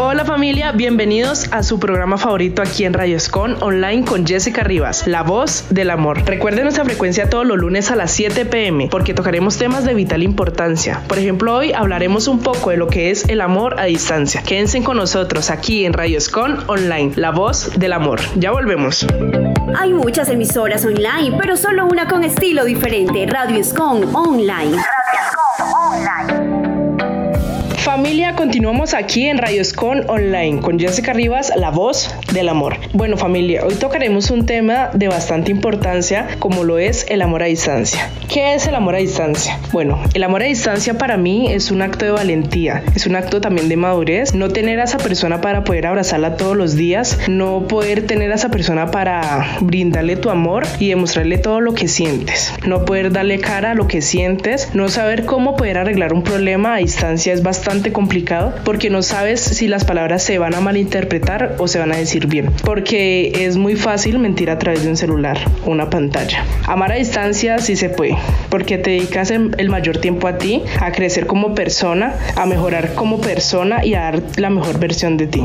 Hola familia, bienvenidos a su programa favorito aquí en Radio Escon online con Jessica Rivas, la voz del amor. Recuerden nuestra frecuencia todos los lunes a las 7 pm porque tocaremos temas de vital importancia. Por ejemplo, hoy hablaremos un poco de lo que es el amor a distancia. Quédense con nosotros aquí en Radio Escon online, la voz del amor. Ya volvemos. Hay muchas emisoras online, pero solo una con estilo diferente, Radio Escon online. Radio Escon online. Familia, continuamos aquí en Radio Escon Online con Jessica Rivas, la voz del amor. Bueno familia, hoy tocaremos un tema de bastante importancia como lo es el amor a distancia. ¿Qué es el amor a distancia? Bueno, el amor a distancia para mí es un acto de valentía, es un acto también de madurez, no tener a esa persona para poder abrazarla todos los días, no poder tener a esa persona para brindarle tu amor y demostrarle todo lo que sientes, no poder darle cara a lo que sientes, no saber cómo poder arreglar un problema a distancia es bastante complicado porque no sabes si las palabras se van a malinterpretar o se van a decir bien. Porque es muy fácil mentir a través de un celular o una pantalla. Amar a distancia sí se puede, porque te dedicas el mayor tiempo a ti, a crecer como persona, a mejorar como persona y a dar la mejor versión de ti.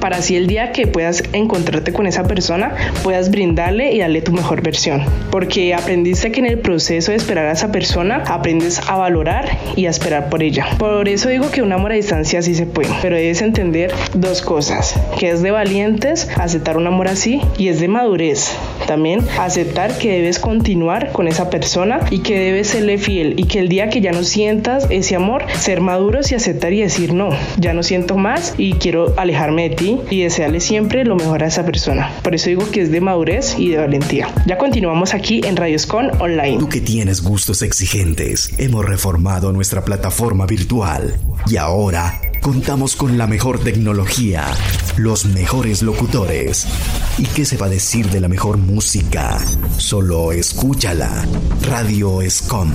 Para así el día que puedas encontrarte con esa persona, puedas brindarle y darle tu mejor versión. Porque aprendiste que en el proceso de esperar a esa persona, aprendes a valorar y a esperar por ella. Por eso digo que una amor a distancia sí se puede, pero debes entender dos cosas, que es de valientes aceptar un amor así y es de madurez también aceptar que debes continuar con esa persona y que debes serle fiel y que el día que ya no sientas ese amor, ser maduros y aceptar y decir no, ya no siento más y quiero alejarme de ti y desearle siempre lo mejor a esa persona. Por eso digo que es de madurez y de valentía. Ya continuamos aquí en Radioscon Online. Tú que tienes gustos exigentes, hemos reformado nuestra plataforma virtual y ahora ahora contamos con la mejor tecnología, los mejores locutores. ¿Y qué se va a decir de la mejor música? Solo escúchala. Radio Escom.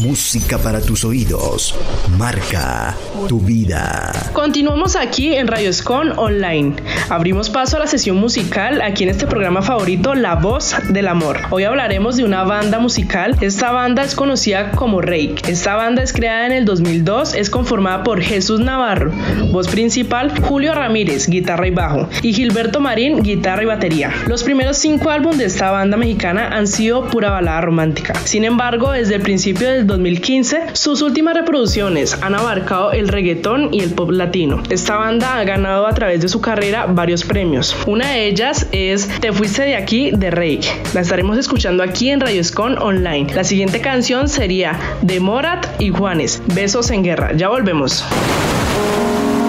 Música para tus oídos. Marca tu vida. Continuamos aquí en Radio Escon Online. Abrimos paso a la sesión musical aquí en este programa favorito, La Voz del Amor. Hoy hablaremos de una banda musical. Esta banda es conocida como Rake. Esta banda es creada en el 2002, es conformada por Jesús Navarro, voz principal, Julio Ramírez, guitarra y bajo, y Gilberto Marín, guitarra y batería. Los primeros cinco álbumes de esta banda mexicana han sido pura balada romántica. Sin embargo, desde el principio del 2015, sus últimas reproducciones han abarcado el reggaetón y el pop latino. Esta banda ha ganado a través de su carrera varios premios. Una de ellas es Te fuiste de aquí de Rey. La estaremos escuchando aquí en Radio Escon Online. La siguiente canción sería de Morat y Juanes, Besos en Guerra. Ya volvemos. Oh.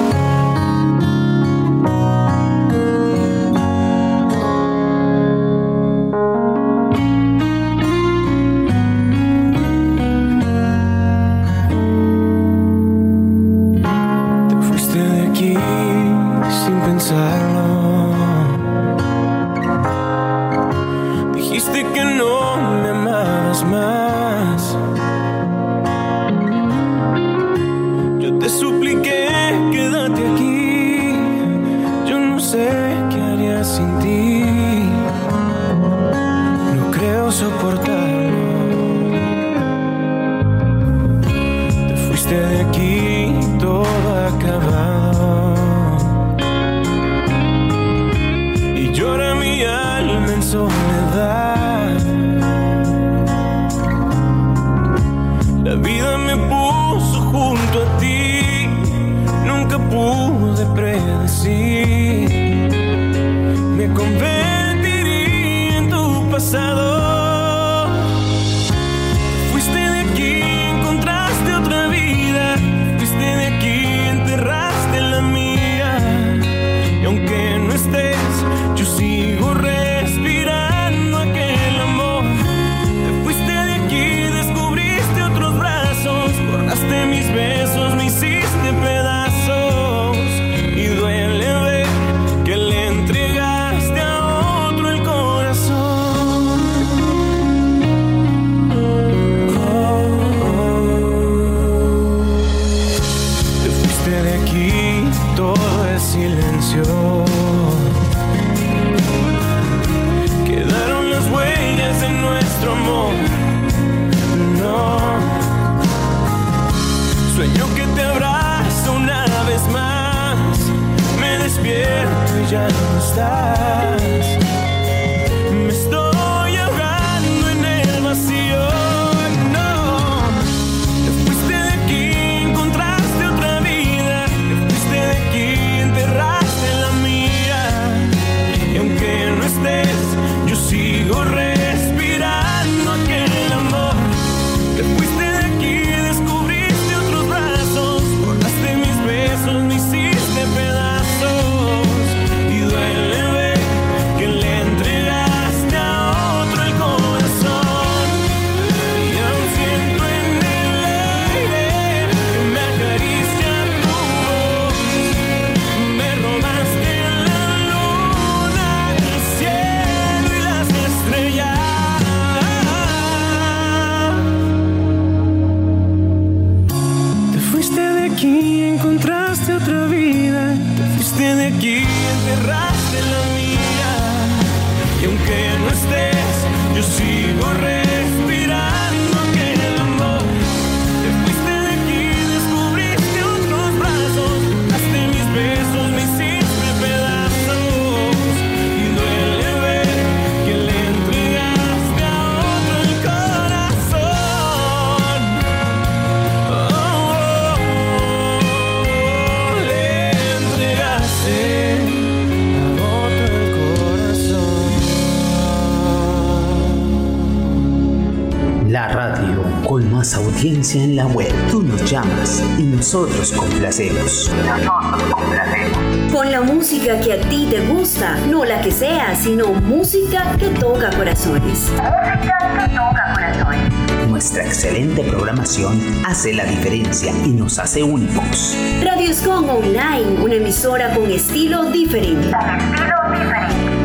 and stars. en la web. Tú nos llamas y nosotros complacemos. Nosotros complacemos. Con la música que a ti te gusta, no la que sea, sino música que toca corazones. Música que toca corazones. Nuestra excelente programación hace la diferencia y nos hace únicos. Radio Scon Online, una emisora con estilo diferente. Con estilo diferente.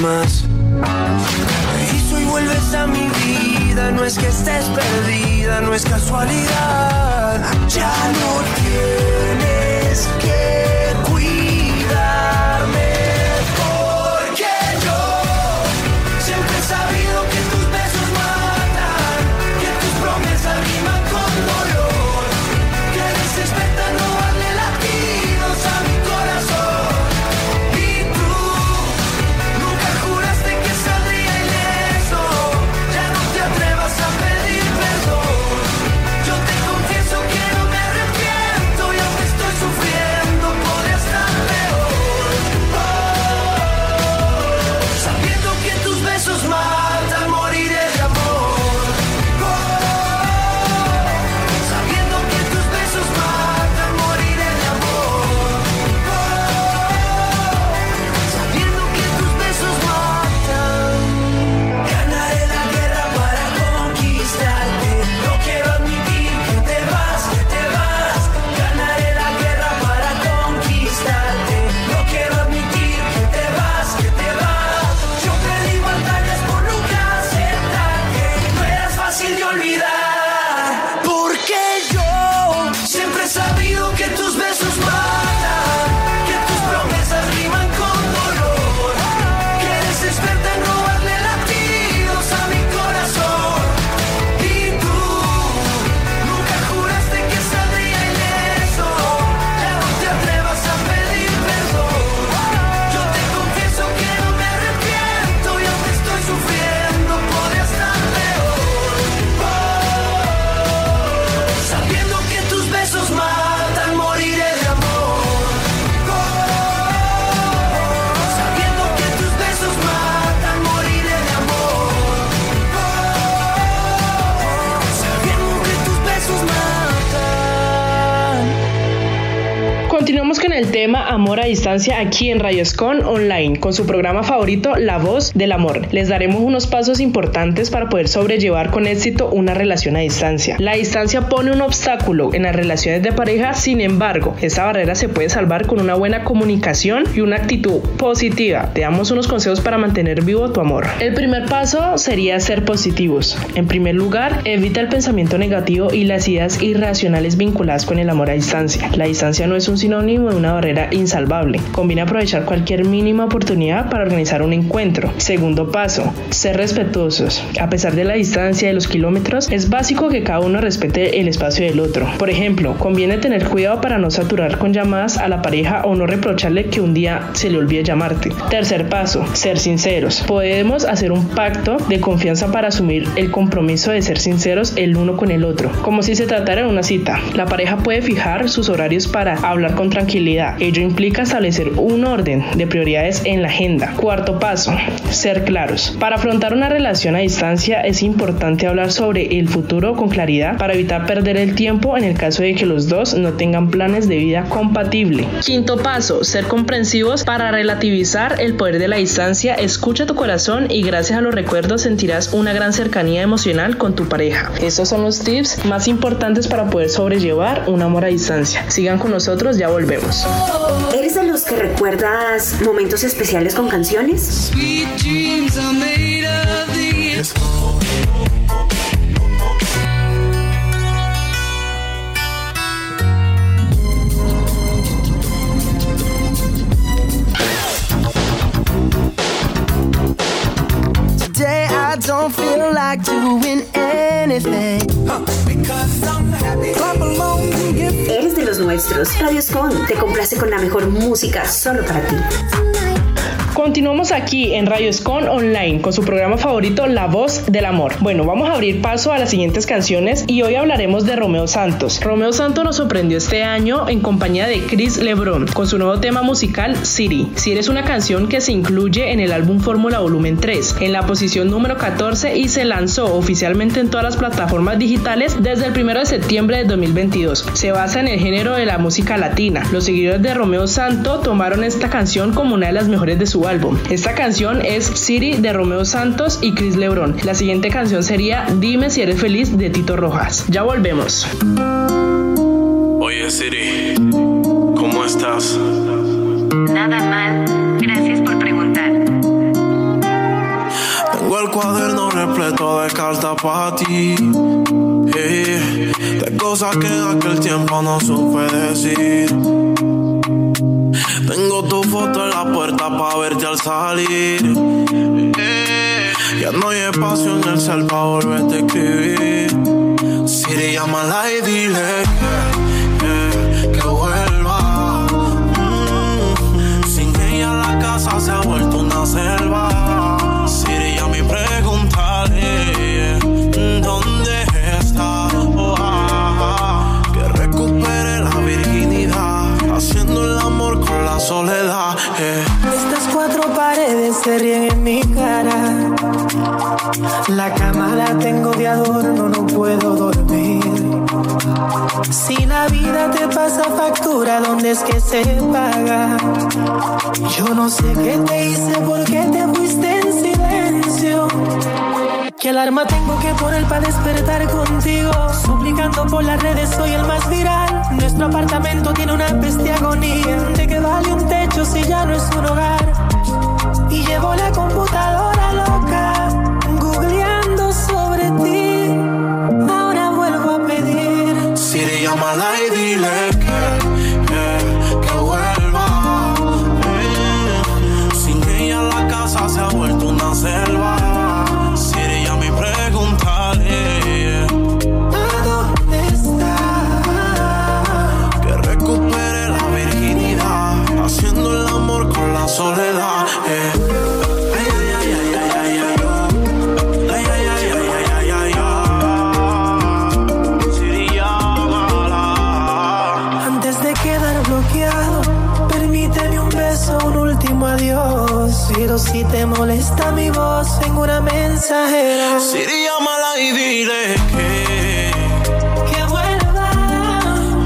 más. Y si hoy vuelves a mi vida, no es que estés perdida, no es casualidad. Amor a Distancia aquí en Radio Escon Online, con su programa favorito La Voz del Amor. Les daremos unos pasos importantes para poder sobrellevar con éxito una relación a distancia. La distancia pone un obstáculo en las relaciones de pareja, sin embargo, esta barrera se puede salvar con una buena comunicación y una actitud positiva. Te damos unos consejos para mantener vivo tu amor. El primer paso sería ser positivos. En primer lugar, evita el pensamiento negativo y las ideas irracionales vinculadas con el amor a distancia. La distancia no es un sinónimo de una barrera insalvable. Conviene aprovechar cualquier mínima oportunidad para organizar un encuentro. Segundo paso, ser respetuosos. A pesar de la distancia de los kilómetros, es básico que cada uno respete el espacio del otro. Por ejemplo, conviene tener cuidado para no saturar con llamadas a la pareja o no reprocharle que un día se le olvide llamarte. Tercer paso, ser sinceros. Podemos hacer un pacto de confianza para asumir el compromiso de ser sinceros el uno con el otro, como si se tratara de una cita. La pareja puede fijar sus horarios para hablar con tranquilidad. Ello implica establecer un orden de prioridades en la agenda. Cuarto paso, ser claros. Para afrontar una relación a distancia es importante hablar sobre el futuro con claridad para evitar perder el tiempo en el caso de que los dos no tengan planes de vida compatible. Quinto paso, ser comprensivos para relativizar el poder de la distancia. Escucha tu corazón y gracias a los recuerdos sentirás una gran cercanía emocional con tu pareja. Estos son los tips más importantes para poder sobrellevar un amor a distancia. Sigan con nosotros, ya volvemos. ¿Eres de los que recuerdas momentos especiales con canciones? don't feel like doing anything. Nuestros. Radio te complace con la mejor música solo para ti. Continuamos aquí en Radio Escon Online con su programa favorito La Voz del Amor. Bueno, vamos a abrir paso a las siguientes canciones y hoy hablaremos de Romeo Santos. Romeo Santos nos sorprendió este año en compañía de Chris Lebron con su nuevo tema musical City. City es una canción que se incluye en el álbum Fórmula Volumen 3 en la posición número 14 y se lanzó oficialmente en todas las plataformas digitales desde el 1 de septiembre de 2022. Se basa en el género de la música latina. Los seguidores de Romeo Santos tomaron esta canción como una de las mejores de su álbum. Esta canción es City de Romeo Santos y Chris Lebron. La siguiente canción sería Dime si eres feliz de Tito Rojas. Ya volvemos. Oye Siri, ¿cómo estás? Nada mal, gracias por preguntar. Tengo el cuaderno repleto de cartas para ti. de cosas que en aquel tiempo no supe decir. Tengo tu foto en la puerta para verte al salir. Ya no hay espacio en el cel para volverte a escribir. Siri, llámala y dile que, que vuelva. Mm, sin ella la casa se ha vuelto una selva. Eh. Estas cuatro paredes se ríen en mi cara. La cama la tengo de adorno, no puedo dormir. Si la vida te pasa factura, ¿dónde es que se paga? Yo no sé qué te hice, por qué te fuiste. ¿Qué alarma tengo que poner para despertar contigo? Suplicando por las redes, soy el más viral. Nuestro apartamento tiene una peste agonía. ¿De qué vale un techo si ya no es un hogar? Y llevo la computadora loca, googleando sobre ti. Ahora vuelvo a pedir. Siri, llámala y dile que, que, vuelva. Sin ella la casa se ha vuelto una selva. voz en una mensajera. Siri, llámala y dile que. Que vuelva.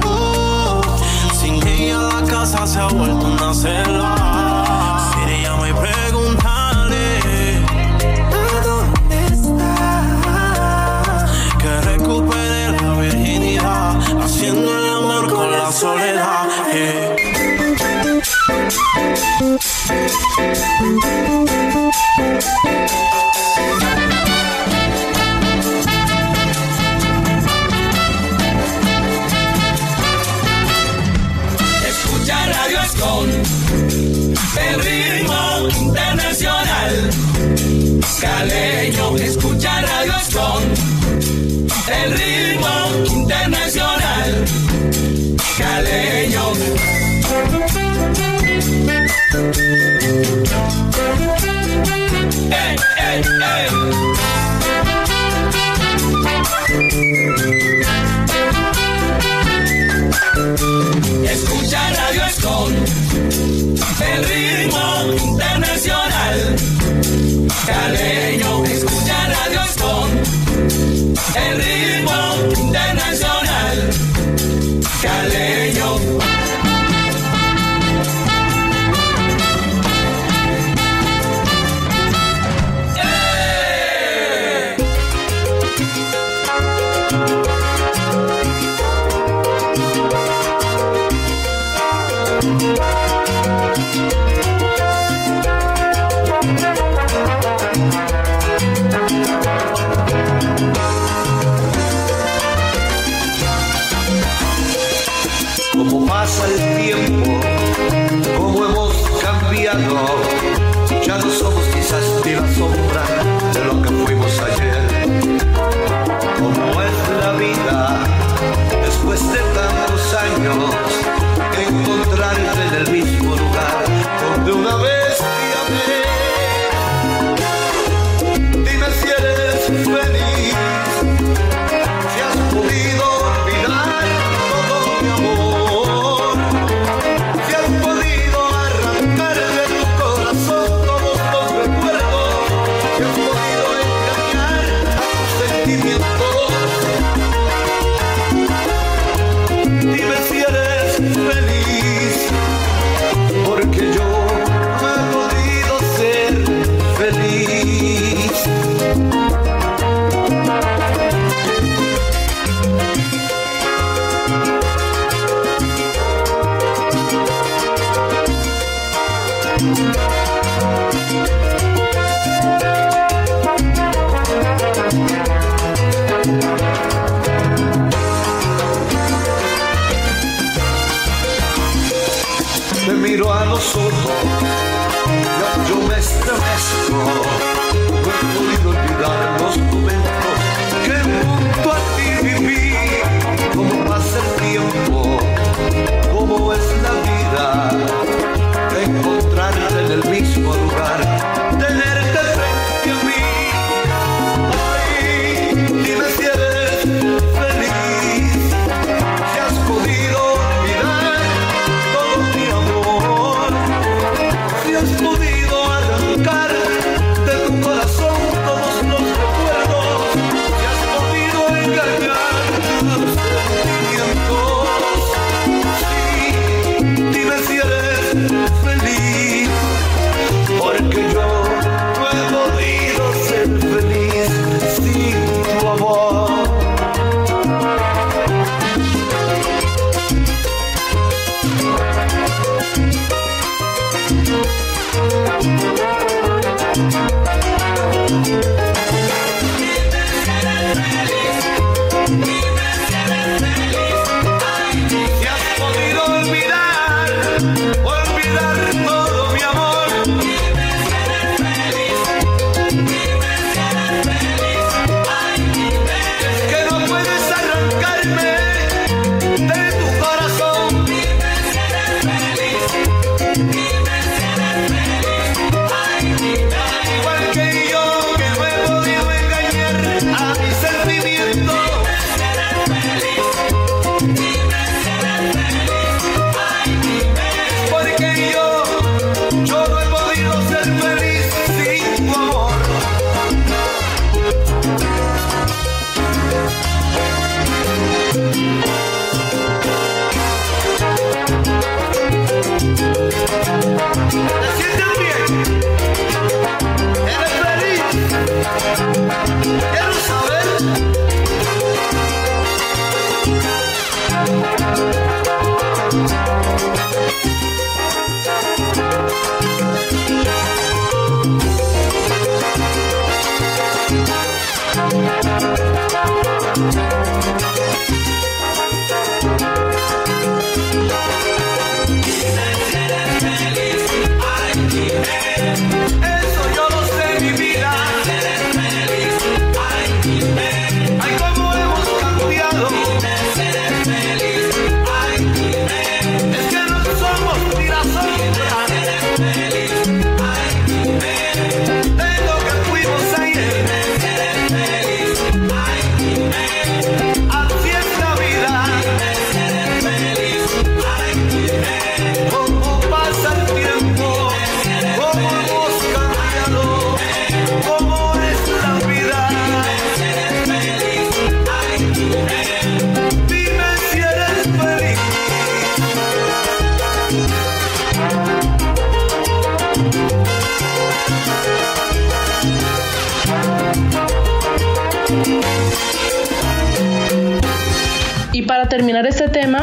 Oh, sin ella la casa se ha vuelto una celda. Siri, llama y pregúntale. Dónde está? Que recupere la virginidad. Haciendo el amor con, la soledad. Eh. Caleño, escucha Radio Escon, el ritmo internacional. Caleño. Escucha Radio Escon, el ritmo internacional. Caleño, escucha Radio Escon, el ritmo Cómo pasa el tiempo, cómo hemos cambiado. Ya no somos quizás ni la sombra de lo que fuimos ayer. Cómo es la vida después de tantos años, encontrarte en el mismo te miro a los ojos, yo, yo me estremezco, no he podido olvidar los momentos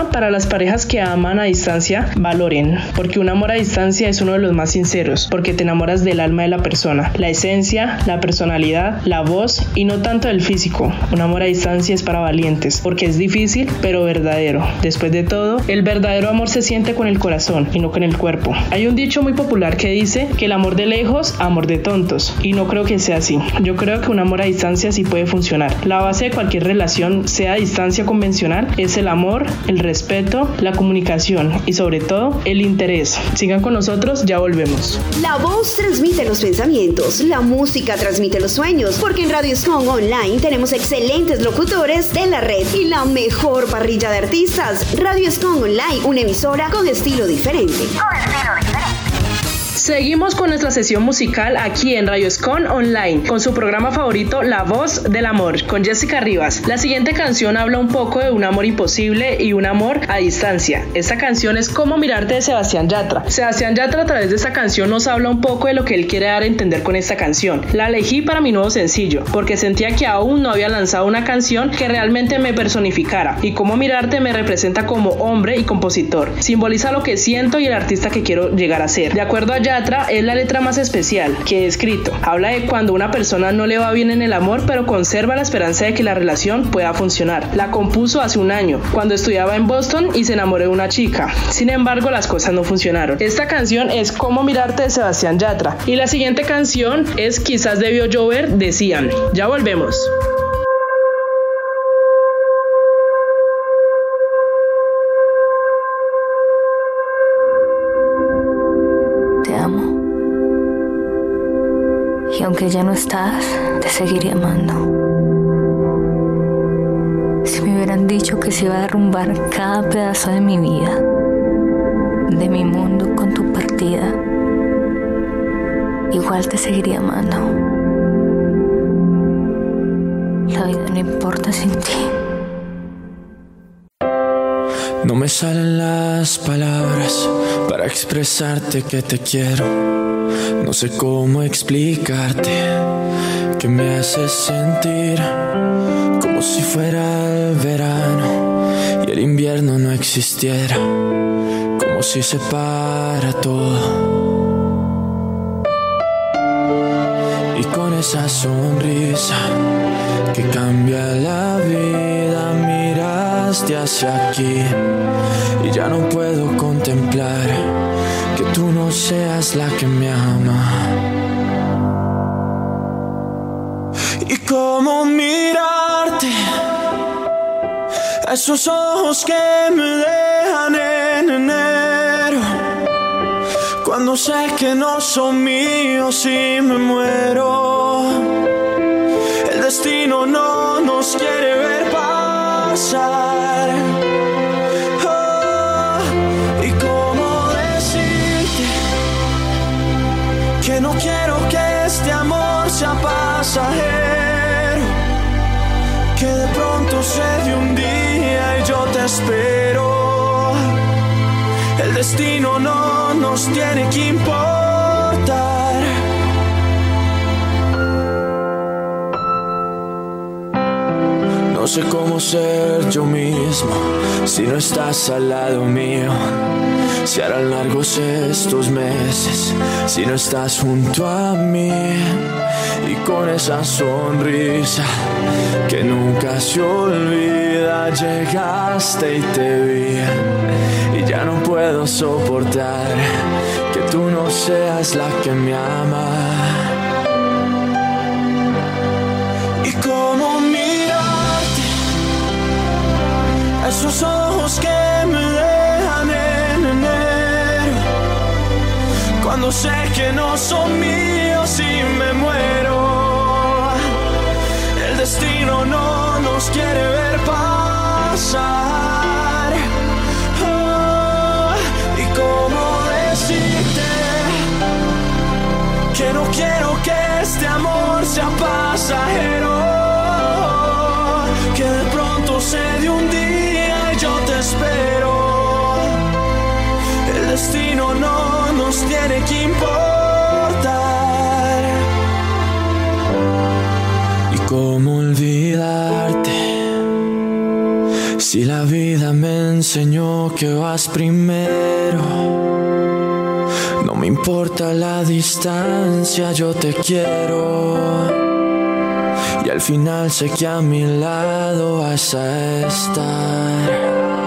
para las parejas que aman a distancia, valoren, porque un amor a distancia es uno de los más sinceros, porque te enamoras del alma de la persona, la esencia, la personalidad, la voz y no tanto el físico. Un amor a distancia es para valientes, porque es difícil, pero verdadero. Después de todo, el verdadero amor se siente con el corazón y no con el cuerpo. Hay un dicho muy popular que dice que el amor de lejos, amor de tontos, y no creo que sea así. Yo creo que un amor a distancia sí puede funcionar. La base de cualquier relación, sea a distancia convencional, es el amor, el respeto, la comunicación y sobre todo el interés. Sigan con nosotros, ya volvemos. La voz transmite los pensamientos, la música transmite los sueños, porque en Radio Strong Online tenemos excelentes locutores de la red y la mejor parrilla de artistas. Radio Strong Online, una emisora con estilo diferente. Con estilo diferente. Seguimos con nuestra sesión musical aquí en Radio Escon Online, con su programa favorito La Voz del Amor, con Jessica Rivas. La siguiente canción habla un poco de un amor imposible y un amor a distancia. Esta canción es Cómo mirarte de Sebastián Yatra. Sebastián Yatra a través de esta canción nos habla un poco de lo que él quiere dar a entender con esta canción. La elegí para mi nuevo sencillo, porque sentía que aún no había lanzado una canción que realmente me personificara. Y Cómo mirarte me representa como hombre y compositor. Simboliza lo que siento y el artista que quiero llegar a ser. De acuerdo a es la letra más especial que he escrito. Habla de cuando una persona no le va bien en el amor, pero conserva la esperanza de que la relación pueda funcionar. La compuso hace un año, cuando estudiaba en Boston y se enamoró de una chica. Sin embargo, las cosas no funcionaron. Esta canción es Cómo mirarte de Sebastián Yatra. Y la siguiente canción es Quizás debió llover, decían. Ya volvemos. Aunque ya no estás, te seguiría amando. Si me hubieran dicho que se iba a derrumbar cada pedazo de mi vida, de mi mundo con tu partida, igual te seguiría amando. La vida no importa sin ti. No me salen las palabras para expresarte que te quiero no sé cómo explicarte que me haces sentir como si fuera el verano y el invierno no existiera, como si se para todo. Y con esa sonrisa que cambia la vida, miraste hacia aquí y ya no puedo contemplar que tú no seas la que me ama. Y cómo mirarte esos ojos que me dejan en enero. Cuando sé que no son míos y me muero. El destino no nos quiere ver pasar. no quiero que este amor sea pasajero, que de pronto se de un día y yo te espero. El destino no nos tiene que importar. No sé cómo ser yo mismo. Si no estás al lado mío si harán largos estos meses. Si no estás junto a mí y con esa sonrisa que nunca se olvida llegaste y te vi. Y ya no puedo soportar que tú no seas la que me ama esos ojos que me cuando sé que no son míos y me muero. El destino no nos quiere ver pasar. Oh, y cómo decirte que no quiero que este amor sea pasajero. Enseñó que vas primero, no me importa la distancia, yo te quiero. Y al final sé que a mi lado vas a estar.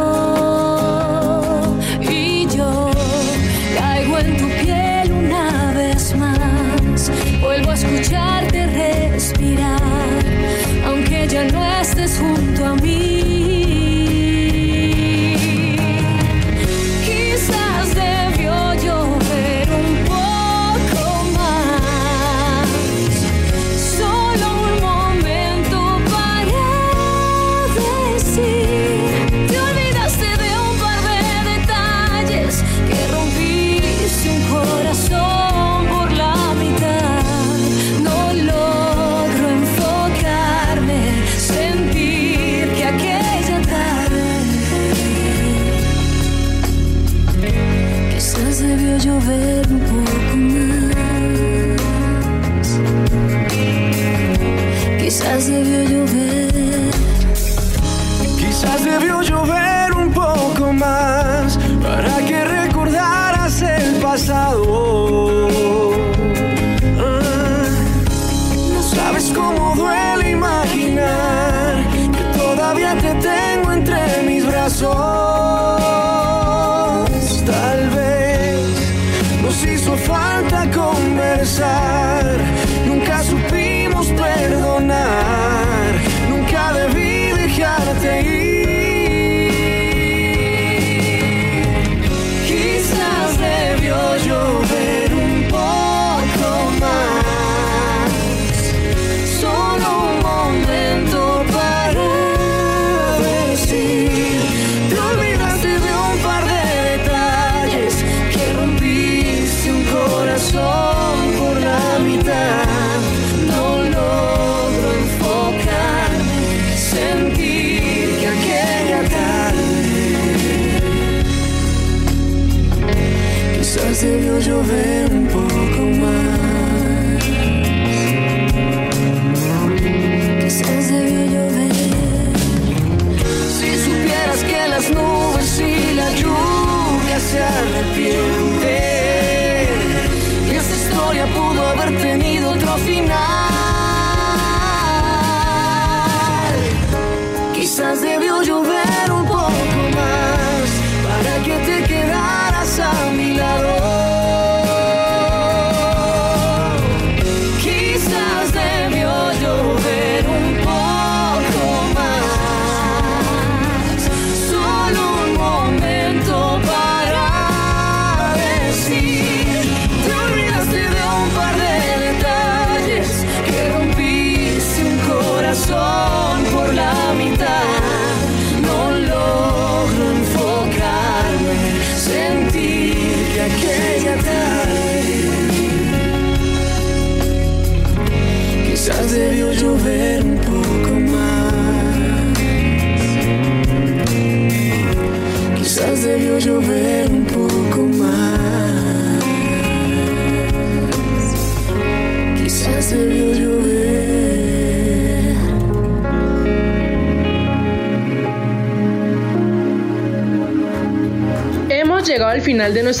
lado.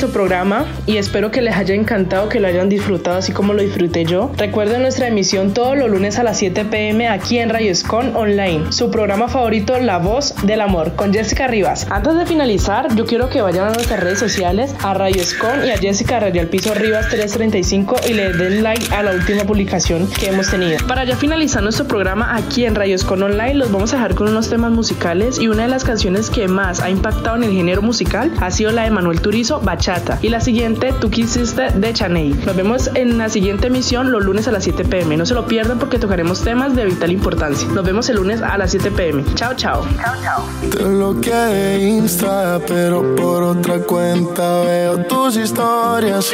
Nuestro programa y espero que les haya encantado, que lo hayan disfrutado así como lo disfruté yo. Recuerden nuestra emisión todos los lunes a las 7 pm aquí en Radio Escon Online, su programa favorito La Voz del Amor con Jessica Rivas. Antes de finalizar, yo quiero que vayan a nuestras redes sociales, a Radio Escon y a Jessica Radio Piso Rivas 335 y le den like a la última publicación que hemos tenido. Para ya finalizar nuestro programa aquí en Radio Escon Online, los vamos a dejar con unos temas musicales y una de las canciones que más ha impactado en el género musical ha sido la de Manuel Turizo, Bachata, y la siguiente, Tú quisiste, de Chaney. Nos vemos en la siguiente emisión los lunes a las 7 pm. No se lo pierdan porque tocaremos temas de vital importancia. Nos vemos el lunes a las 7 pm. Chao, chao. Chao, chao. Te bloqueé Insta, pero por otra cuenta veo tus historias.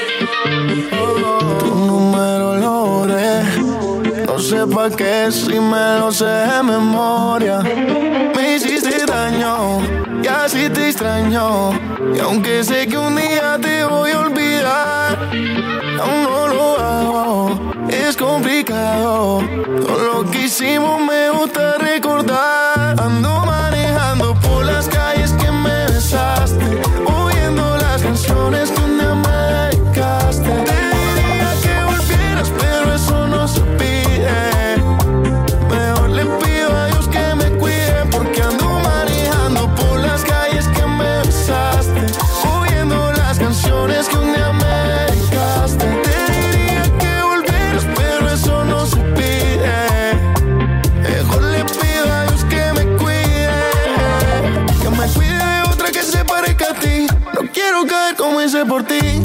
Tu número lo borré. No sé pa' qué si me lo sé de memoria. Me hiciste daño y así te extraño. Y aunque sé que un día te aún no lo hago. Es complicado. Todo lo que hicimos me gusta recordar. Hice por ti.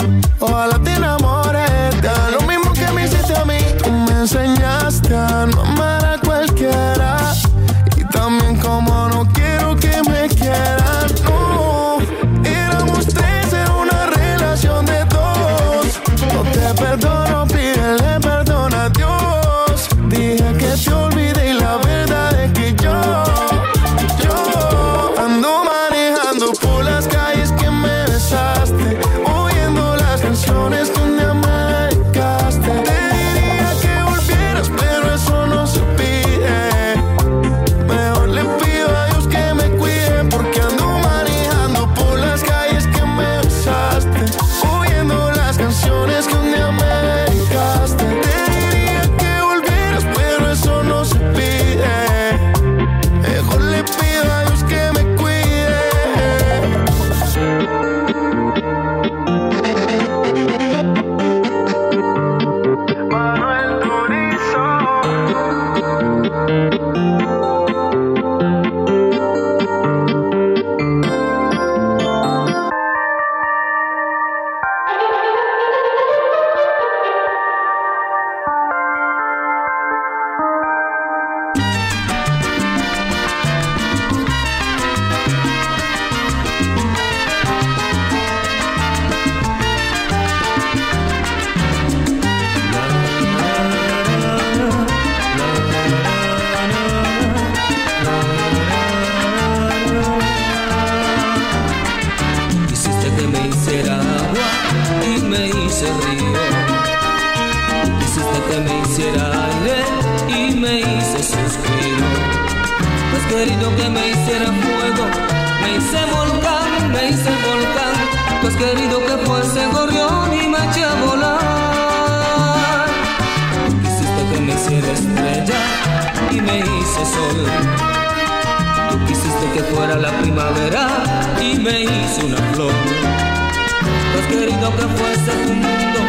Querido que fuese tu mundo,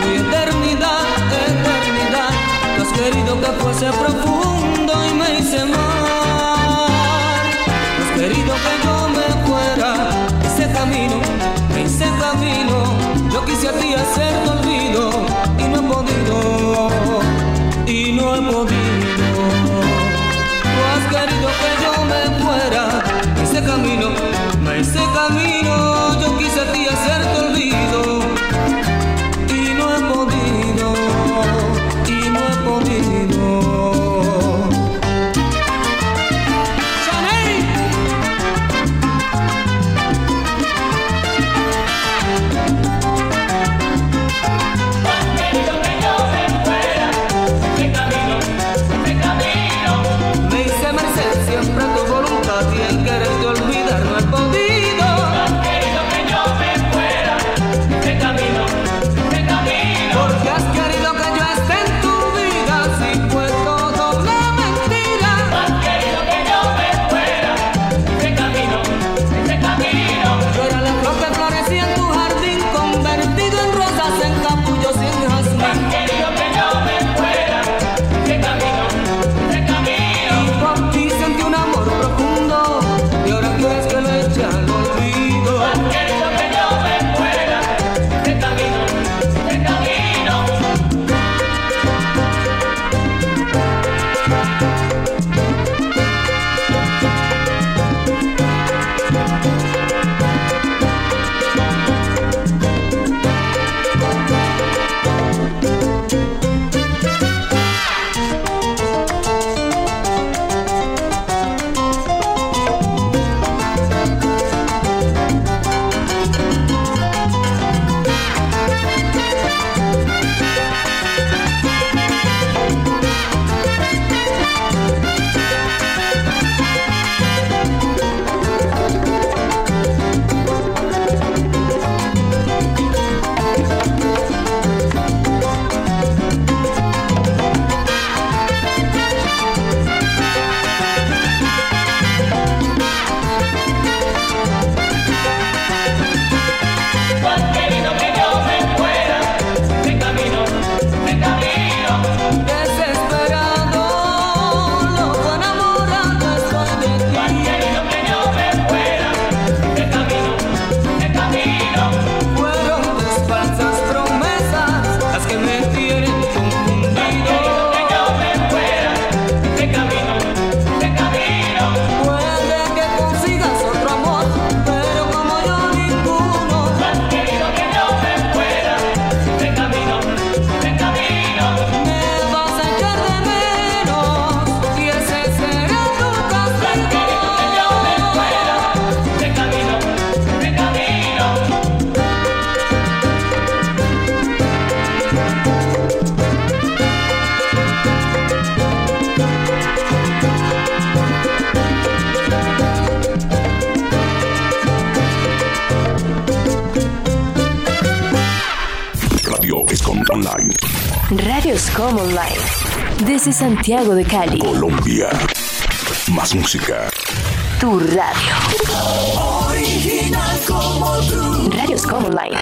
fui eternidad, eternidad. Tú has querido que fuese profundo y me hice. Tú has querido que yo me fuera ese camino, hice camino. Yo quise a ti olvido y no he podido, y no he podido. Tú has querido que yo me fuera ese camino, hice camino. Santiago de Cali. Colombia. Más música. Tu radio. Original como tú. Radioscom Online.